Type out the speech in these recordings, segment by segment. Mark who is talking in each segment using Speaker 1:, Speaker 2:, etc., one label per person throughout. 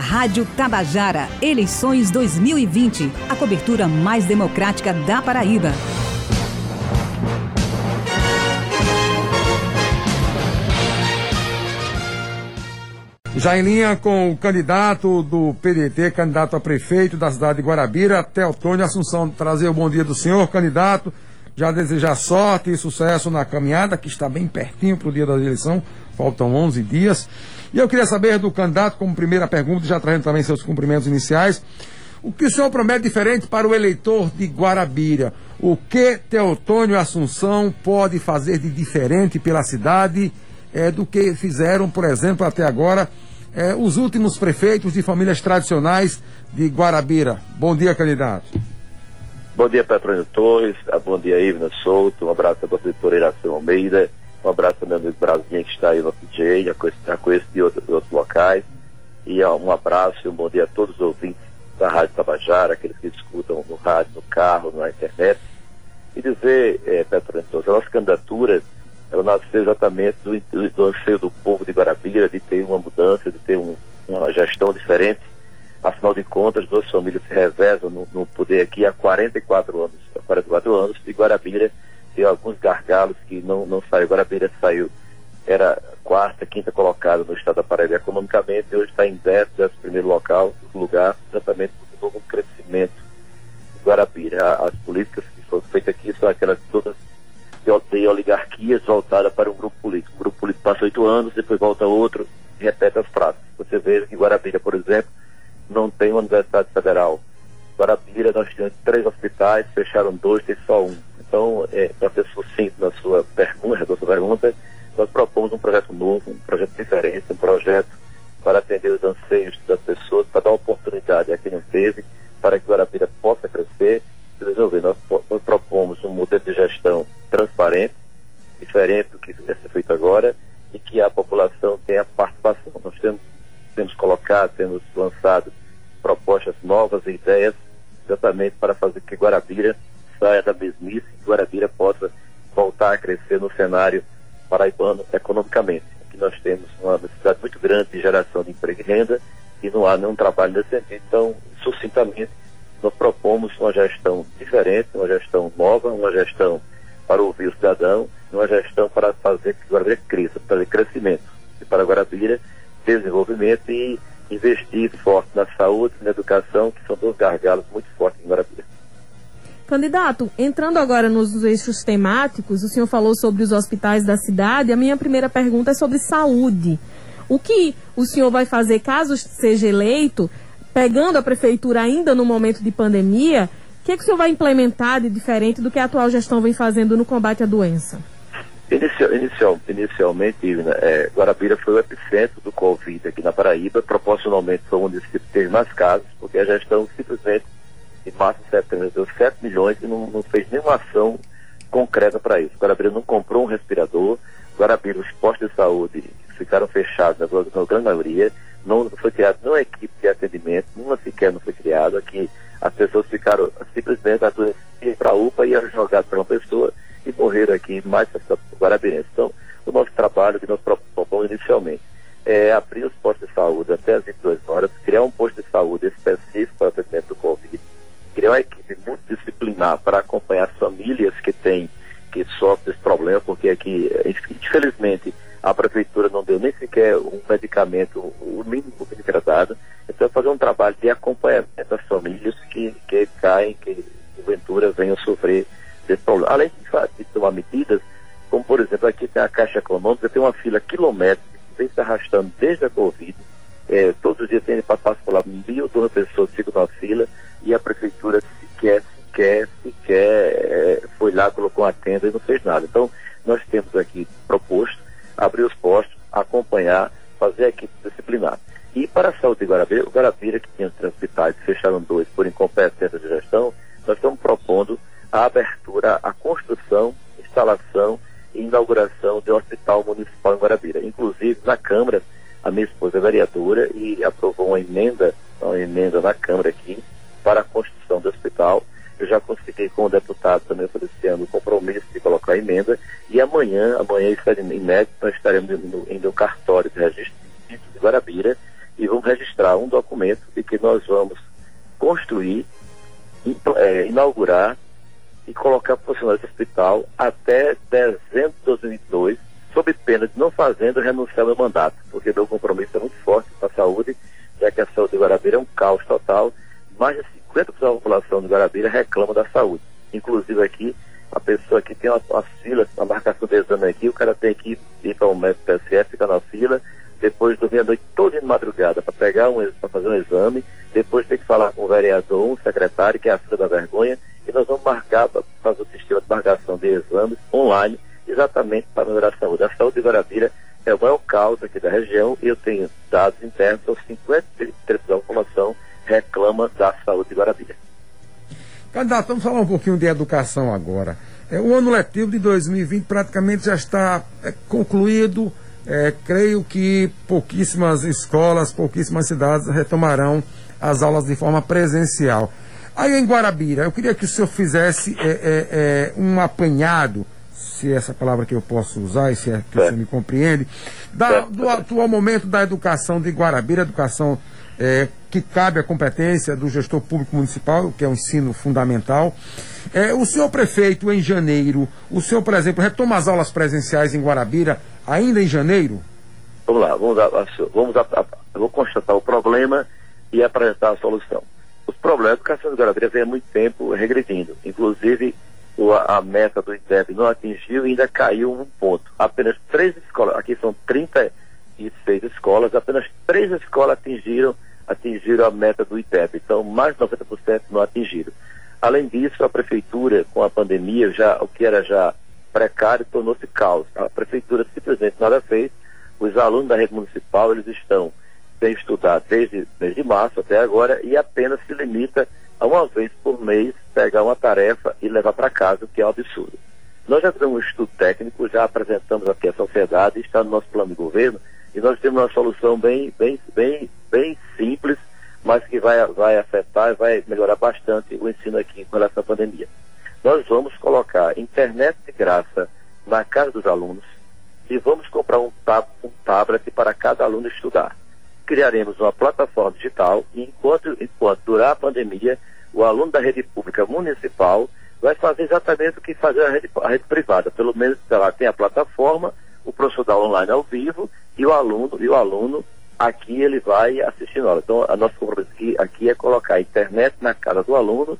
Speaker 1: Rádio Tabajara, eleições 2020. A cobertura mais democrática da Paraíba.
Speaker 2: Já em linha com o candidato do PDT, candidato a prefeito da cidade de Guarabira, Teotônio Assunção. Trazer o bom dia do senhor, candidato. Já desejar sorte e sucesso na caminhada, que está bem pertinho para o dia da eleição. Faltam 11 dias. E eu queria saber do candidato, como primeira pergunta, já trazendo também seus cumprimentos iniciais, o que o senhor promete diferente para o eleitor de Guarabira? O que Teotônio Assunção pode fazer de diferente pela cidade é, do que fizeram, por exemplo, até agora, é, os últimos prefeitos de famílias tradicionais de Guarabira? Bom dia, candidato.
Speaker 3: Bom dia, Petrônio Torres. Bom dia, Ivna Souto. Um abraço para a doutora Iracema Almeida. Um abraço também ao Brasinha que está aí no PJ, a conheço de outros locais. E ó, um abraço e um bom dia a todos os ouvintes da Rádio Tabajara, aqueles que escutam no rádio, no carro, na internet. E dizer, é, Petro a nossa candidatura, ela nasceu exatamente do, do, do anseio do povo de Guarabira, de ter uma mudança, de ter um, uma gestão diferente. Afinal de contas, duas famílias se revezam no, no poder aqui há 44 anos. Há 44 anos, e Guarabira tem alguns gargalos que não, não saiu. Agora a Beira saiu, era quarta, quinta colocada no estado da Paraíba economicamente, e hoje está em décimo, primeiro local, lugar, exatamente por novo crescimento de Guarabira. As políticas que foram feitas aqui são aquelas todas de oligarquias voltadas para um grupo político. O grupo político passa oito anos, depois volta outro e repete as frases. Você vê que Guarabira, por exemplo, não tem uma universidade federal. Guarabira, nós temos três hospitais, fecharam dois, tem só um então, é, para ser sucinto na sua pergunta, na sua pergunta, nós propomos um projeto novo, um projeto diferente, um projeto para atender os anseios das pessoas, para dar oportunidade a quem não teve, para que o Guarabira possa crescer e desenvolver. Nós, nós propomos um modelo de gestão transparente, diferente do que está sendo feito agora, e que a população tenha participação. Nós temos, temos colocado, temos lançado propostas novas e ideias, exatamente para fazer que Guarabira saia da mesmice e Guarabira possa voltar a crescer no cenário paraibano economicamente. Aqui nós temos uma necessidade muito grande de geração de emprego e renda e não há nenhum trabalho nesse sentido. Então, sucintamente, nós propomos uma gestão diferente, uma gestão nova, uma gestão para ouvir o cidadão, uma gestão para fazer que Guarabira cresça, para fazer crescimento. E para Guarabira, desenvolvimento e investir forte na saúde na educação, que são dois gargalos muito fortes em Guarabira.
Speaker 4: Candidato, entrando agora nos eixos temáticos, o senhor falou sobre os hospitais da cidade. A minha primeira pergunta é sobre saúde. O que o senhor vai fazer caso seja eleito, pegando a prefeitura ainda no momento de pandemia? O que, é que o senhor vai implementar de diferente do que a atual gestão vem fazendo no combate à doença?
Speaker 3: Inicial, inicial, inicialmente, é, Guarabira foi o epicentro do Covid aqui na Paraíba. Proporcionalmente foi o município que teve mais casos, porque a gestão simplesmente em março e setembro deu 7 milhões e não, não fez nenhuma ação concreta para isso. Guarabira não comprou um respirador, Guarabira, os postos de saúde ficaram fechados na, na grande maioria, não foi criada nenhuma equipe de atendimento, nenhuma sequer não foi criada, aqui as pessoas ficaram simplesmente para a UPA e jogadas para uma pessoa e morreram aqui mais guarabirenses. Então, o nosso trabalho que nós propomos inicialmente é abrir os postos de saúde até as 22 horas, criar um posto de saúde específico para o atendimento do Covid, criar uma equipe multidisciplinar para acompanhar as famílias que têm, que sofrem esse problema, porque aqui, infelizmente, a prefeitura não deu nem sequer um medicamento, o mínimo que era dado. Então, fazer um trabalho de acompanhamento das famílias que, que caem, que porventura venham sofrer desse problema. Além de, de tomar medidas, como por exemplo, aqui tem a Caixa Econômica, tem uma fila quilométrica que vem se arrastando desde a Covid. É, todos os dias tem passar por lá mil, duas pessoas ficam na fila e a prefeitura sequer, sequer, sequer é, foi lá, colocou uma tenda e não fez nada. Então, nós temos aqui proposto abrir os postos, acompanhar, fazer a equipe disciplinar. E para a saúde de Guarabira, o Guarabira, que tinha três hospitais, fecharam dois por incompetência de gestão, nós estamos propondo a abertura, a construção, instalação e inauguração de um hospital municipal em Guarabira. Inclusive, na Câmara, a minha esposa é vereadora e aprovou uma emenda, uma emenda na Câmara aqui, para a construção do hospital. Eu já consegui com o deputado também oferecendo o compromisso de colocar a emenda e amanhã, amanhã em médico, nós estaremos indo, indo ao cartório de registro de Guarabira e vamos registrar um documento de que nós vamos construir, é, inaugurar e colocar funcionar esse hospital até dezembro de 2002, sob pena de não fazendo renunciar ao mandato, porque meu compromisso é muito forte com a saúde, já que a saúde de Guarabira é um caos total. Mais de 50% da população de Guarabira reclama da saúde. Inclusive aqui, a pessoa que tem uma, fila, uma marcação de exame aqui, o cara tem que ir para um médico PSF, ficar na fila, depois dormir a noite toda de madrugada para pegar um para fazer um exame, depois tem que falar com o vereador, um secretário, que é a fila da vergonha, e nós vamos marcar para fazer o sistema de marcação de exames online, exatamente para melhorar a saúde. A saúde de Guarabira é o maior caos aqui da região e eu tenho dados internos, são 53% da população reclama da saúde de Guarabira.
Speaker 2: Candidato, vamos falar um pouquinho de educação agora. É, o ano letivo de 2020 praticamente já está é, concluído. É, creio que pouquíssimas escolas, pouquíssimas cidades retomarão as aulas de forma presencial. Aí em Guarabira, eu queria que o senhor fizesse é, é, é um apanhado, se essa palavra que eu posso usar, e se é que o senhor me compreende, da, do atual momento da educação de Guarabira, educação é, que cabe à competência do gestor público municipal, que é o ensino fundamental. É, o senhor prefeito, em janeiro, o senhor, por exemplo, retoma as aulas presenciais em Guarabira ainda em janeiro?
Speaker 3: Vamos lá, vamos, vamos vou constatar o problema e apresentar a solução. Os problemas, a educação de Guarabira vem há muito tempo regredindo. Inclusive, a meta do IDEB não atingiu e ainda caiu um ponto. Apenas três escolas, aqui são 36 escolas, apenas três escolas atingiram atingiram a meta do IPEP. Então, mais de 90% não atingiram. Além disso, a prefeitura, com a pandemia, já o que era já precário, tornou-se caos. A prefeitura simplesmente nada fez. Os alunos da rede municipal, eles estão sem estudar desde, desde março até agora e apenas se limita a uma vez por mês pegar uma tarefa e levar para casa, o que é um absurdo. Nós já fizemos um estudo técnico, já apresentamos aqui à sociedade, está no nosso plano de governo, e nós temos uma solução bem, bem, bem, bem simples, mas que vai, vai afetar e vai melhorar bastante o ensino aqui com relação à pandemia. Nós vamos colocar internet de graça na casa dos alunos e vamos comprar um, tab um tablet para cada aluno estudar. Criaremos uma plataforma digital e enquanto, enquanto durar a pandemia, o aluno da rede pública municipal vai fazer exatamente o que fazer a rede, a rede privada. Pelo menos ela tem a plataforma, o professor dá online ao vivo e o aluno, e o aluno aqui ele vai assistindo aula. Então, a nossa compromisso aqui, aqui é colocar a internet na casa do aluno,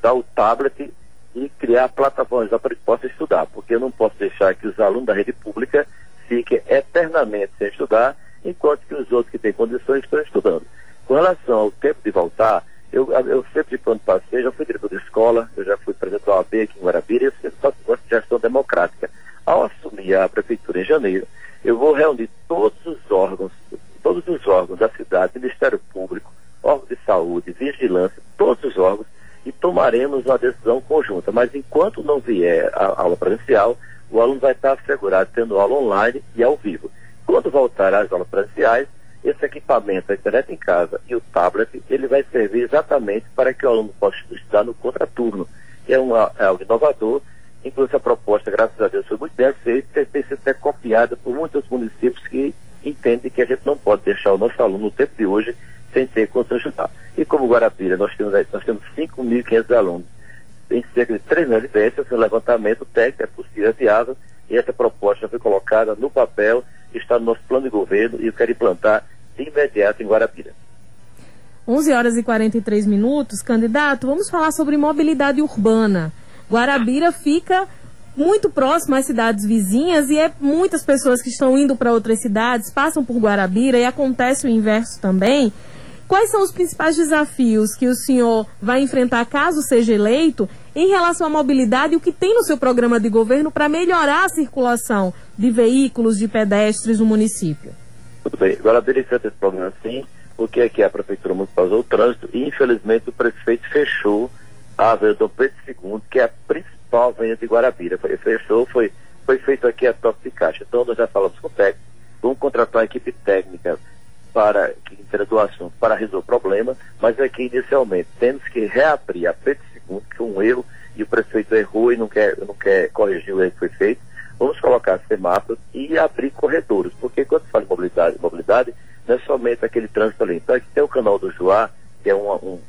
Speaker 3: dar o tablet e criar plataformas para que possa estudar, porque eu não posso deixar que os alunos da rede pública fiquem eternamente sem estudar, enquanto que os outros que têm condições estão estudando. Com relação ao tempo de voltar, eu, eu sempre quando passei, já fui diretor de escola, eu já fui presidente da OAB aqui em Guarabira, e eu sempre faço de gestão democrática. Ao assumir a prefeitura em janeiro, eu vou reunir todos os órgãos, todos os órgãos Ministério Público, órgão de saúde, vigilância, todos os órgãos, e tomaremos uma decisão conjunta. Mas enquanto não vier a aula presencial, o aluno vai estar assegurado tendo aula online e ao vivo. Quando voltar às aulas presenciais, esse equipamento, a internet em casa e o tablet, ele vai servir exatamente para que o aluno possa estudar no contraturno, que é, uma, é algo inovador Inclusive a proposta, graças a Deus, foi muito bem aceita, tem sido copiada por muitos municípios que entendem que a gente não pode deixar o nosso aluno no tempo de hoje sem ter condição de estudar. E como Guarapira, nós temos, nós temos 5.500 alunos, em cerca de 3 mil residências, o levantamento técnico é possível, é viável, e essa proposta foi colocada no papel, está no nosso plano de governo e eu quero implantar de imediato em Guarapira.
Speaker 4: 11 horas e 43 minutos, candidato, vamos falar sobre mobilidade urbana. Guarabira fica muito próximo às cidades vizinhas e é muitas pessoas que estão indo para outras cidades passam por Guarabira e acontece o inverso também. Quais são os principais desafios que o senhor vai enfrentar caso seja eleito em relação à mobilidade e o que tem no seu programa de governo para melhorar a circulação de veículos, de pedestres no município?
Speaker 3: Tudo bem. Guarabira enfrenta esse problema sim, porque aqui a Prefeitura Municipal o trânsito e infelizmente o prefeito fechou a Avenida Pedro II, que é a principal avenida de Guarabira. Foi, fechou, foi, foi feito aqui a top de caixa. Então nós já falamos com o técnico, vamos contratar uma equipe técnica para que entenda do assunto para resolver o problema, mas aqui inicialmente temos que reabrir a Pedro II, que foi um erro, e o prefeito errou e não quer, não quer corrigir o erro que foi feito. Vamos colocar semáforos e abrir corredores, porque quando fala de mobilidade, mobilidade não é somente aquele trânsito ali. Então aqui tem o canal do Juá, que é um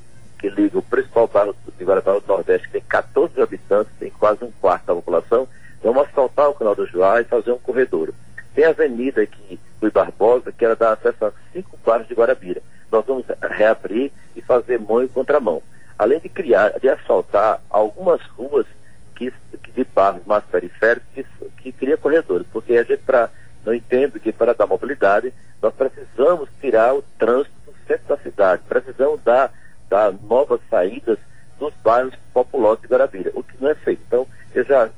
Speaker 3: que liga o principal bairro de Guarapari do Nordeste, que tem 14 habitantes, tem quase um quarto da população. Vamos asfaltar o canal do Juá e fazer um corredor. Tem a avenida aqui do Barbosa, que era dar acesso a cinco bairros de Guarabira. Nós vamos reabrir e fazer mão e contramão. Além de criar, de asfaltar algumas ruas que, que de bairros mais periféricos que, que cria corredores, porque a gente pra, não entende que para dar mobilidade nós precisamos tirar o trânsito do centro da cidade, precisamos dar, novas saídas dos bairros populosos de Guarabira, o que não é feito. Então, eu já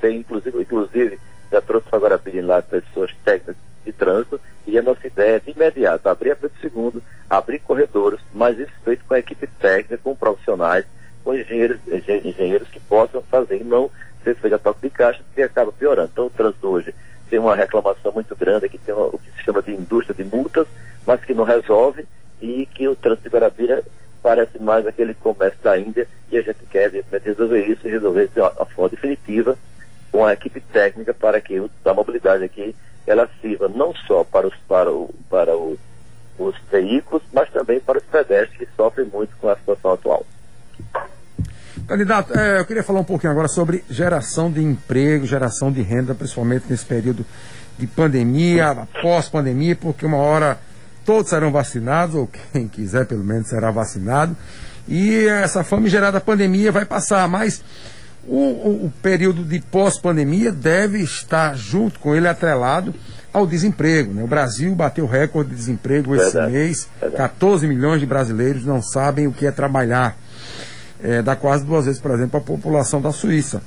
Speaker 3: tem, inclusive, inclusive já trouxe para Guarabira lá pessoas técnicas de trânsito e a nossa ideia é de imediato abrir a Pedro II, abrir corredores, mas isso feito com a equipe técnica, com profissionais, com engenheiros, engenheiros que possam fazer não ser feito a toque de caixa, que acaba piorando. Então o trânsito hoje tem uma reclamação muito grande, que tem uma, o que se chama de indústria de multas, mas que não resolve e que o trânsito de Guarabira parece mais aquele comércio da Índia e a gente quer resolver isso e resolver isso de uma forma definitiva com a equipe técnica para que a mobilidade aqui ela sirva não só para os, para o, para o, os veículos, mas também para os pedestres que sofrem muito com a situação atual.
Speaker 2: Candidato, é, eu queria falar um pouquinho agora sobre geração de emprego, geração de renda, principalmente nesse período de pandemia, pós-pandemia, porque uma hora todos serão vacinados, ou quem quiser pelo menos será vacinado, e essa famigerada pandemia vai passar, mas o, o, o período de pós-pandemia deve estar junto com ele atrelado ao desemprego. Né? O Brasil bateu recorde de desemprego esse verdade, mês, verdade. 14 milhões de brasileiros não sabem o que é trabalhar é, dá quase duas vezes, por exemplo, a população da Suíça.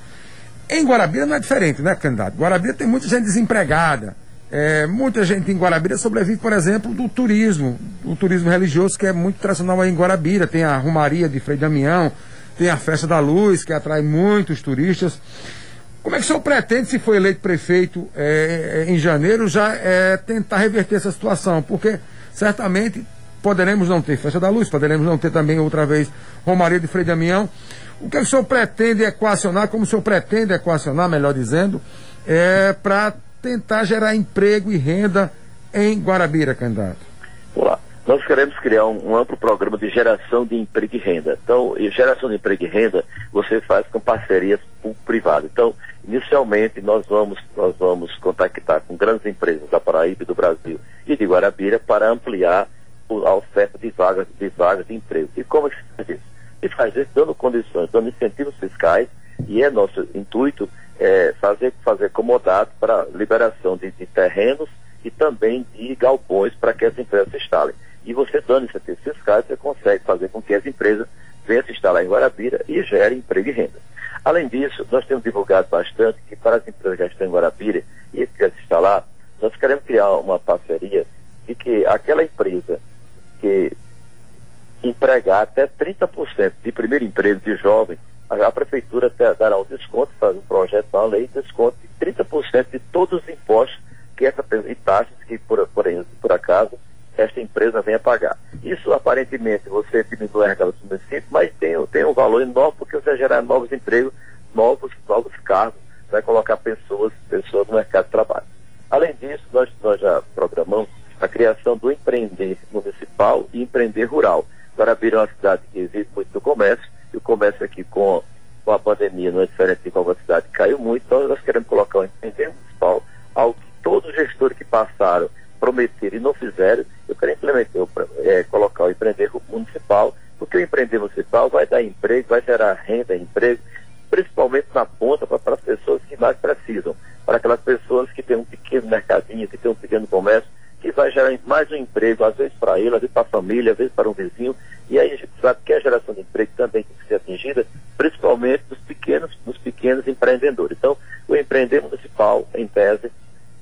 Speaker 2: Em Guarabira não é diferente, né, candidato? Guarabira tem muita gente desempregada. É, muita gente em Guarabira sobrevive, por exemplo, do turismo, do turismo religioso, que é muito tradicional aí em Guarabira. Tem a Romaria de Frei Damião, tem a Festa da Luz, que atrai muitos turistas. Como é que o senhor pretende, se for eleito prefeito é, em janeiro, já é, tentar reverter essa situação? Porque certamente poderemos não ter Festa da Luz, poderemos não ter também outra vez Romaria de Frei Damião. O que, é que o senhor pretende equacionar, como o senhor pretende equacionar, melhor dizendo, é, para tentar gerar emprego e renda em Guarabira, candidato?
Speaker 3: Olá. Nós queremos criar um, um, amplo programa de geração de emprego e renda. Então, e geração de emprego e renda você faz com parcerias público-privadas. Então, inicialmente nós vamos, nós vamos contactar com grandes empresas da Paraíba do Brasil e de Guarabira para ampliar a oferta de vagas, de vagas de emprego. E como é que se faz isso? Se faz isso dando condições, dando incentivos fiscais, e é nosso intuito é, fazer, fazer comodado para liberação de, de terrenos e também de galpões para que as empresas se instalem. E você dando incentivos fiscais, você consegue fazer com que as empresas venham se instalar em Guarabira e gerem emprego e renda. Além disso, nós temos divulgado bastante que para as empresas que estão em Guarabira e que querem se instalar, nós queremos criar uma parceria de que aquela empresa que empregar até 30% de primeiro emprego de jovem, a, prefeitura dará um desconto, faz um projeto na lei, desconto de 30% de todos os impostos que essa e taxas que por, por, por acaso esta empresa venha pagar. Isso aparentemente você diminui a arrecadação do município, mas tem, tem um valor enorme porque você gerar novos empregos, novos, novos cargos, vai colocar pessoas, pessoas no mercado de trabalho. Além disso, nós, nós já programamos a criação do empreender municipal e empreender rural. Guarabira é uma cidade que existe muito do comércio, e o comércio aqui com, com a pandemia não é diferente de qualquer cidade, caiu muito, então nós queremos colocar o empreender municipal, algo que todos os gestores que passaram prometeram e não fizeram, eu quero implementar, é, colocar o empreender municipal, porque o empreender municipal vai dar emprego, vai gerar renda, emprego, principalmente na ponta para as pessoas que mais precisam, para aquelas pessoas que têm um pequeno mercadinho, que têm um pequeno comércio, que vai gerar mais um emprego, às vezes para ele, às vezes para a família, às vezes para um vizinho. E aí a gente sabe que a geração de emprego também tem que ser atingida, principalmente dos pequenos, dos pequenos empreendedores. Então, o empreender municipal, em tese,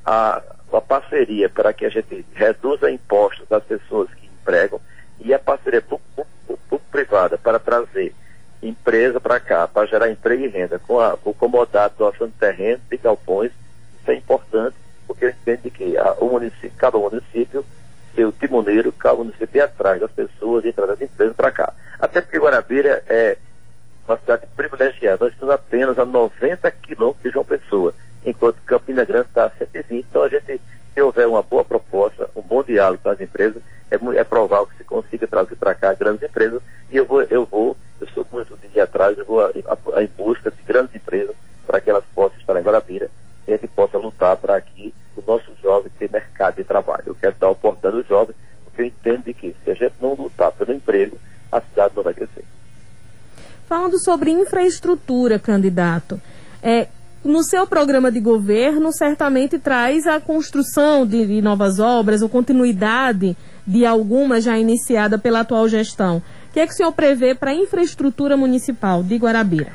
Speaker 3: a, a parceria para que a gente reduza impostos das pessoas que empregam e a parceria público-privada para trazer empresa para cá, para gerar emprego e renda, com, a, com o comodato doação de terreno, de galpões, isso é importante porque ele entende que a, o município, cada município, seu timoneiro, cada município ir atrás das pessoas e atrás das empresas para cá. Até porque Guarabira é uma cidade privilegiada. Nós estamos apenas a 90 quilômetros de João Pessoa, enquanto Campina Grande está a 120. Então a gente, se houver uma boa proposta, um bom diálogo com as empresas, é, é provável que se consiga trazer para cá grandes empresas e eu vou, eu vou, eu sou muito de atrás, eu vou a, a, a em busca de grandes empresas para que elas possam estar em Guarabira e a gente possa lutar para que o nosso jovem tenha mercado de trabalho. Eu quero dar oportunidade ao jovem, porque eu entendo que se a gente não lutar pelo emprego, a cidade não vai crescer.
Speaker 4: Falando sobre infraestrutura, candidato, é, no seu programa de governo, certamente traz a construção de, de novas obras ou continuidade de algumas já iniciada pela atual gestão. O que é que o senhor prevê para a infraestrutura municipal de Guarabira?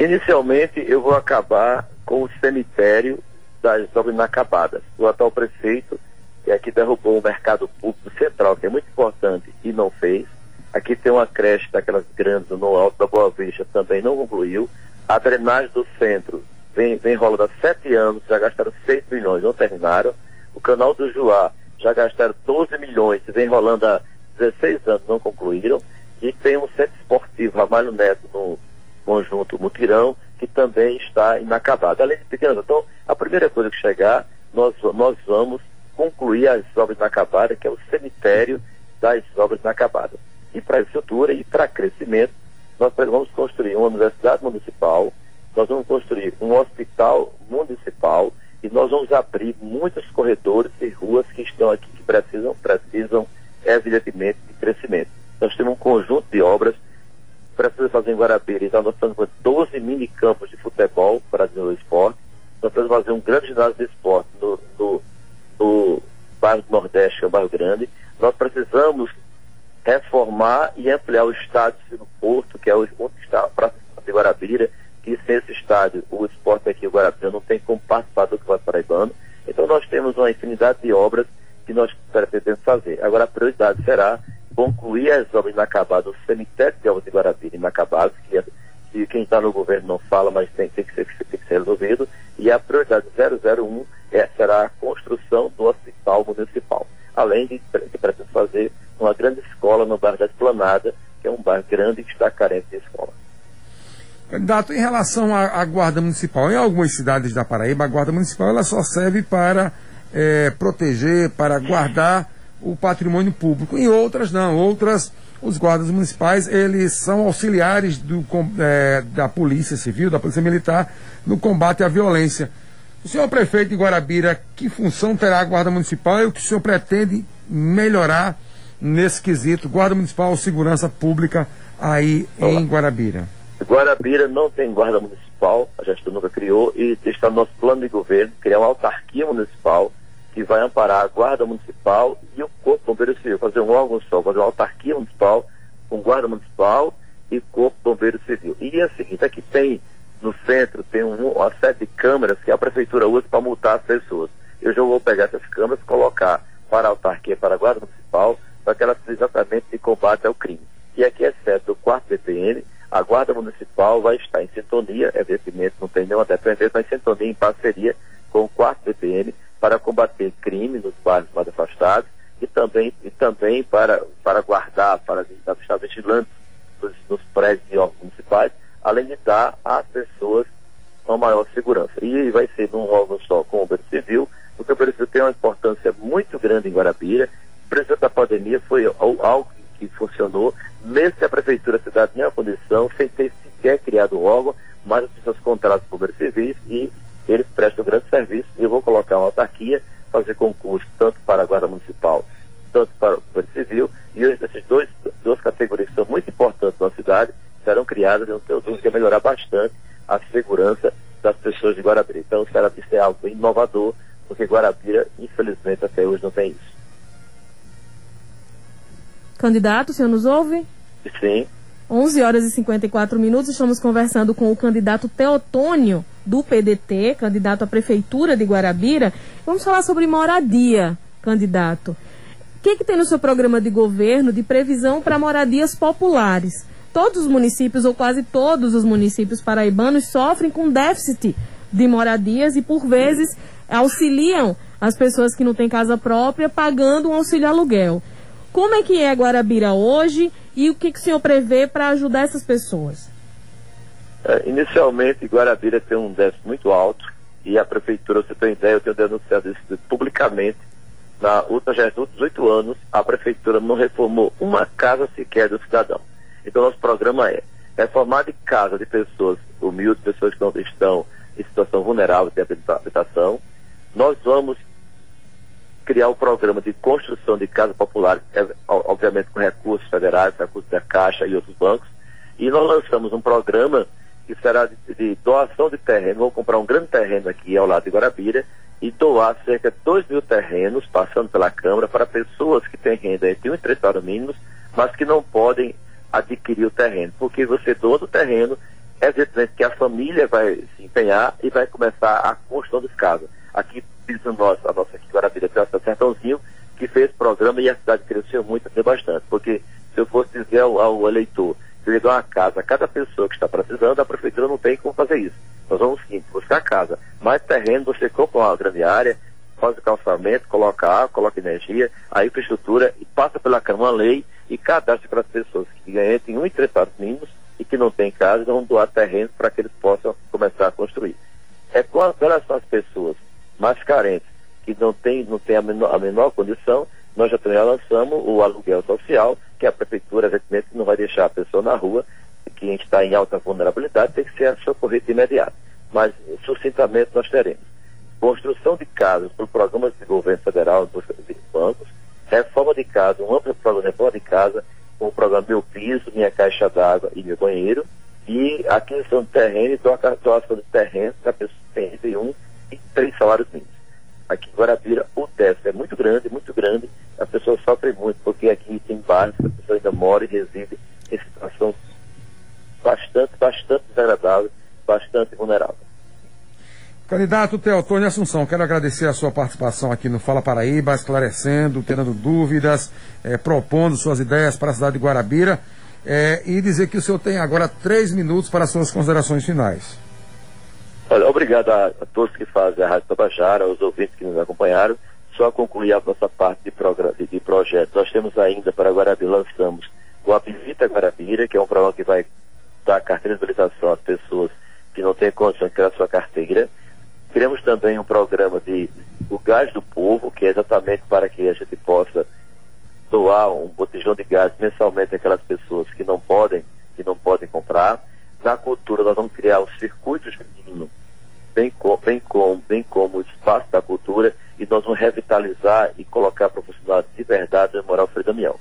Speaker 3: Inicialmente, eu vou acabar com o cemitério das obras inacabadas. O atual prefeito é que derrubou o mercado público central, que é muito importante, e não fez. Aqui tem uma creche daquelas grandes no alto da Boa Vista, também não concluiu. A drenagem do centro vem, vem rolando há sete anos, já gastaram 6 milhões, não terminaram. O canal do Juá já gastaram 12 milhões, vem rolando há 16 anos, não concluíram. E tem um centro esportivo, Ramalho Neto, no conjunto Mutirão, que também está inacabado. Além de pequenas, então, a primeira coisa que chegar, nós, nós vamos concluir as obras inacabadas, que é o cemitério das obras inacabadas. E para infraestrutura e para crescimento, nós vamos construir uma universidade municipal, nós vamos construir um hospital municipal e nós vamos abrir muitos corredores e ruas que estão aqui que precisam, precisam evidentemente de crescimento. Nós temos um conjunto de obras precisa fazer em Guarabira, então nós estamos com 12 mini campos de futebol para desenvolver esporte. Nós precisamos fazer um grande ginásio de esporte no, no, no bairro do Nordeste, que é o bairro grande. Nós precisamos reformar e ampliar o estádio do Porto, que é o onde está a Praça de Guarabira, que sem esse estádio, o esporte aqui em Guarabira não tem como participar do que paraibano. Então nós temos uma infinidade de obras que nós pretendemos fazer. Agora a prioridade será concluir as obras inacabadas, o cemitério de obras de Guarabira inacabadas, que, é, que quem está no governo não fala, mas tem, tem, que, ser, tem que ser resolvido. E a prioridade 001 é, será a construção do hospital municipal. Além de pretende fazer uma grande escola no bairro da Esplanada, que é um bairro grande que está carente de escola.
Speaker 2: Candidato, em relação à, à, Guarda Municipal, em algumas cidades da Paraíba, a Guarda Municipal ela só serve para é, proteger, para guardar o patrimônio público. Em outras, não. Outras, os guardas municipais, eles são auxiliares do, é, da Polícia Civil, da Polícia Militar, no combate à violência. O senhor prefeito de Guarabira, que função terá a Guarda Municipal e o que o senhor pretende melhorar nesse quesito, Guarda Municipal, Segurança Pública aí Olá. em Guarabira?
Speaker 3: Guarabira não tem guarda municipal, a gestão nunca criou, e está no nosso plano de governo criar uma autarquia municipal que vai amparar a guarda municipal e o corpo bombeiro civil, fazer um órgão só, fazer uma autarquia municipal, com guarda municipal e corpo bombeiro civil. E é o seguinte, aqui tem, no centro, tem um, uma série de câmeras que a prefeitura usa para multar as pessoas. Eu já vou pegar essas câmeras, colocar para a autarquia, para a guarda municipal, para que elas sejam exatamente de combate ao crime. E aqui, exceto o quarto BPN, a Guarda Municipal vai estar em sintonia, evidentemente não tem nenhuma dependência, mas em sintonia, em parceria com o quarto BPN, para combater crime nos bairros mais afastados e também, e também para, para guardar, para estar vigilantes nos, nos prédios e órgãos municipais, além de dar às pessoas uma maior segurança. E vai ser num órgão só com o Bombeiro Civil, porque o Bombeiro Civil tem uma importância muito grande em Guarabira. O preço da pandemia foi algo que funcionou, mesmo que a Prefeitura da cidade tenha condição, sem ter sequer criado um órgão, mas as pessoas Civil e eles prestam grande serviço e eu vou colocar uma autarquia, fazer concurso tanto para a Guarda Municipal, tanto para o Civil, e essas dois, duas categorias que são muito importantes na cidade serão criadas, eu tenho dúvida que melhorar bastante a segurança das pessoas de Guarabira. Então, será que isso é algo inovador, porque Guarabira, infelizmente, até hoje não tem isso.
Speaker 4: Candidato, o senhor nos ouve?
Speaker 3: Sim.
Speaker 4: 11 horas e 54 minutos, estamos conversando com o candidato Teotônio do PDT, candidato à Prefeitura de Guarabira. Vamos falar sobre moradia, candidato. O que, que tem no seu programa de governo de previsão para moradias populares? Todos os municípios, ou quase todos os municípios paraibanos, sofrem com déficit de moradias e, por vezes, auxiliam as pessoas que não têm casa própria pagando um auxílio aluguel. Como é que é Guarabira hoje e o que, que o senhor prevê para ajudar essas pessoas?
Speaker 3: É, inicialmente, Guarabira tem um déficit muito alto e a prefeitura, você tem ideia, eu tenho denunciado isso publicamente, na última gestão, 18 anos, a prefeitura não reformou uma casa sequer do cidadão. Então, nosso programa é reformar de casa de pessoas humildes, pessoas que não estão em situação vulnerável de habitação. Nós vamos criar o um programa de construção de casas populares, é, obviamente com recursos federais, recursos da Caixa e outros bancos. E nós lançamos um programa que será de, de doação de terreno. Vou comprar um grande terreno aqui ao lado de Guarabira e doar cerca de 2 mil terrenos, passando pela Câmara, para pessoas que têm renda entre 1 e 3 salários mínimos, mas que não podem adquirir o terreno. Porque você doa o terreno, é evidentemente que a família vai se empenhar e vai começar a construção das casas. Aqui, nós, a nossa aqui, Guarabira, tem a Sertãozinho, que fez programa e a cidade cresceu muito, cresceu bastante. Porque se eu fosse dizer ao, ao eleitor, se ele dá uma casa a cada pessoa que está precisando, a prefeitura não tem como fazer isso. Nós vamos sim, buscar casa. Mais terreno, você compra uma grande área, faz o calçamento, coloca água, coloca energia, a infraestrutura e passa pela Câmara uma lei e cadastra para as pessoas que ganham entre um salários mínimos e que não têm casa, vão doar terreno para que eles possam começar a construir. É com relação pessoas mais carentes, que não têm não tem a, menor, a menor condição, nós já também lançamos o aluguel social, que a prefeitura, evidentemente, não vai deixar a pessoa na rua, que a gente está em alta vulnerabilidade, tem que ser socorrido de imediato. Mas, sucintamente, nós teremos construção de casas por programas de governo federal dos bancos, reforma de casa, um amplo programa de reforma de casa, com o programa Meu Piso, Minha Caixa d'Água e Meu Banheiro, e aquisição de terreno e doação de terreno para pessoas que têm entre um e três salários mínimos. Aqui em Guarabira, o déficit é muito grande, muito grande, a pessoa sofre muito, porque aqui tem que a pessoa ainda mora e reside em situação bastante, bastante desagradável, bastante vulnerável.
Speaker 2: Candidato Teotônio Assunção, quero agradecer a sua participação aqui no Fala Paraíba, esclarecendo, tirando dúvidas, eh, propondo suas ideias para a cidade de Guarabira eh, e dizer que o senhor tem agora três minutos para as suas considerações finais.
Speaker 3: Olha, obrigado a, a, todos que fazem a Rádio Tabajara, aos ouvintes que nos acompanharam. Só concluir a nossa parte de, de, de projeto. Nós temos ainda para Guarabira, lançamos o Apivita Guarabira, que é um programa que vai dar carteira de habilitação às pessoas que não têm condição de criar sua carteira. Criamos também um programa de o gás do povo, que é exatamente para que a gente possa doar um botijão de gás mensalmente àquelas pessoas que não podem, que não podem comprar. Na cultura, nós vamos criar um circuito feminino, bem, com, bem, com, bem como o espaço da cultura, e nós vamos revitalizar e colocar profissionais de verdade no Moral Frei Damião.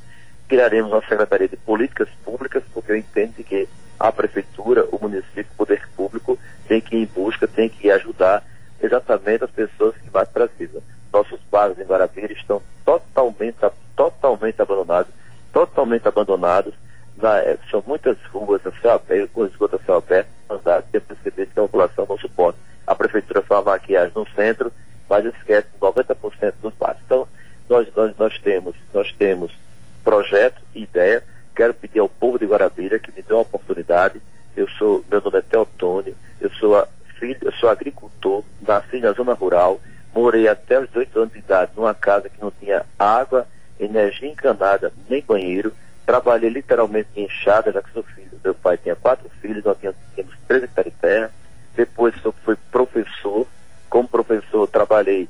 Speaker 3: Criaremos uma Secretaria de Políticas Públicas, porque eu entendo que a prefeitura, o município, o poder público tem que ir em busca, tem que ajudar exatamente as pessoas que mais precisam. Nossos bairros em Guarabira estão totalmente, totalmente abandonados, totalmente abandonados. Na, é, são muitas ruas a céu aberto, com esgoto a céu aberto, andar, tem perceber que a população não suporta. A prefeitura faz uma maquiagem no centro, mas esquece 90% dos bairros. Então, nós, nós, nós temos, nós temos projeto e ideia, quero pedir ao povo de Guarabira que me dê uma oportunidade. Eu sou, meu nome é Teotônio, eu sou filho, eu sou agricultor, nasci na zona rural, morei até os 18 anos de idade numa casa que não tinha água, energia encanada, nem banheiro. Literalmente enxada, já que sou filho. Meu pai tinha quatro filhos, nós tínhamos, 13 hectares de terra. Depois eu fui professor. Como professor, trabalhei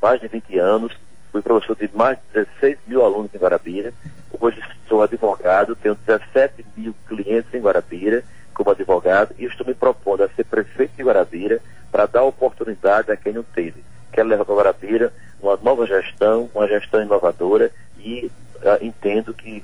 Speaker 3: mais de 20 anos. Fui professor de mais de 16 mil alunos em Guarabira. Hoje sou advogado, tenho 17 mil clientes em Guarabira como advogado e estou me propondo a ser prefeito de Guarabira para dar oportunidade a quem não teve. Quero levar para Guarabira uma nova gestão, uma gestão inovadora e uh, entendo que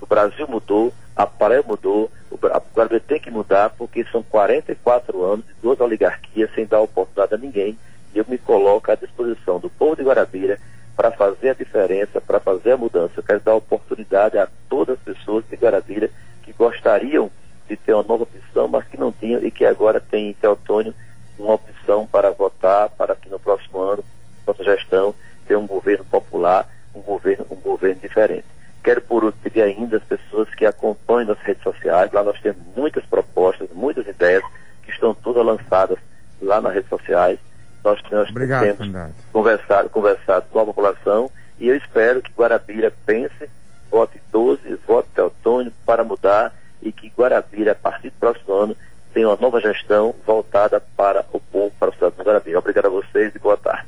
Speaker 3: o Brasil mudou, a Paraíba mudou, o Guarabira tem que mudar porque são 44 anos de duas oligarquias sem dar oportunidade a ninguém e eu me coloco à disposição do povo de Guarabira para fazer a diferença, para fazer a mudança. Eu quero dar oportunidade a todas as pessoas de Guarabira que gostariam de ter uma nova opção, mas que não tinham e que agora tem em Teotônio uma opção para votar para que no próximo ano, nossa gestão, tenha um governo popular, um governo, um governo diferente. Quero por último pedir ainda às pessoas que acompanhem nas redes sociais, lá nós temos muitas propostas, muitas ideias que estão todas lançadas lá nas redes sociais. Nós, nós
Speaker 2: Obrigado,
Speaker 3: temos conversado, conversado com a população e eu espero que Guarabira pense, vote 12, vote Teotônio para mudar e que Guarabira, a partir do próximo ano, tenha uma nova gestão voltada para o povo, para o estado de Guarabira. Obrigado a vocês e boa tarde.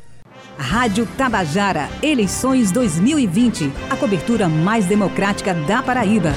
Speaker 1: Rádio Tabajara, eleições 2020, a cobertura mais democrática da Paraíba.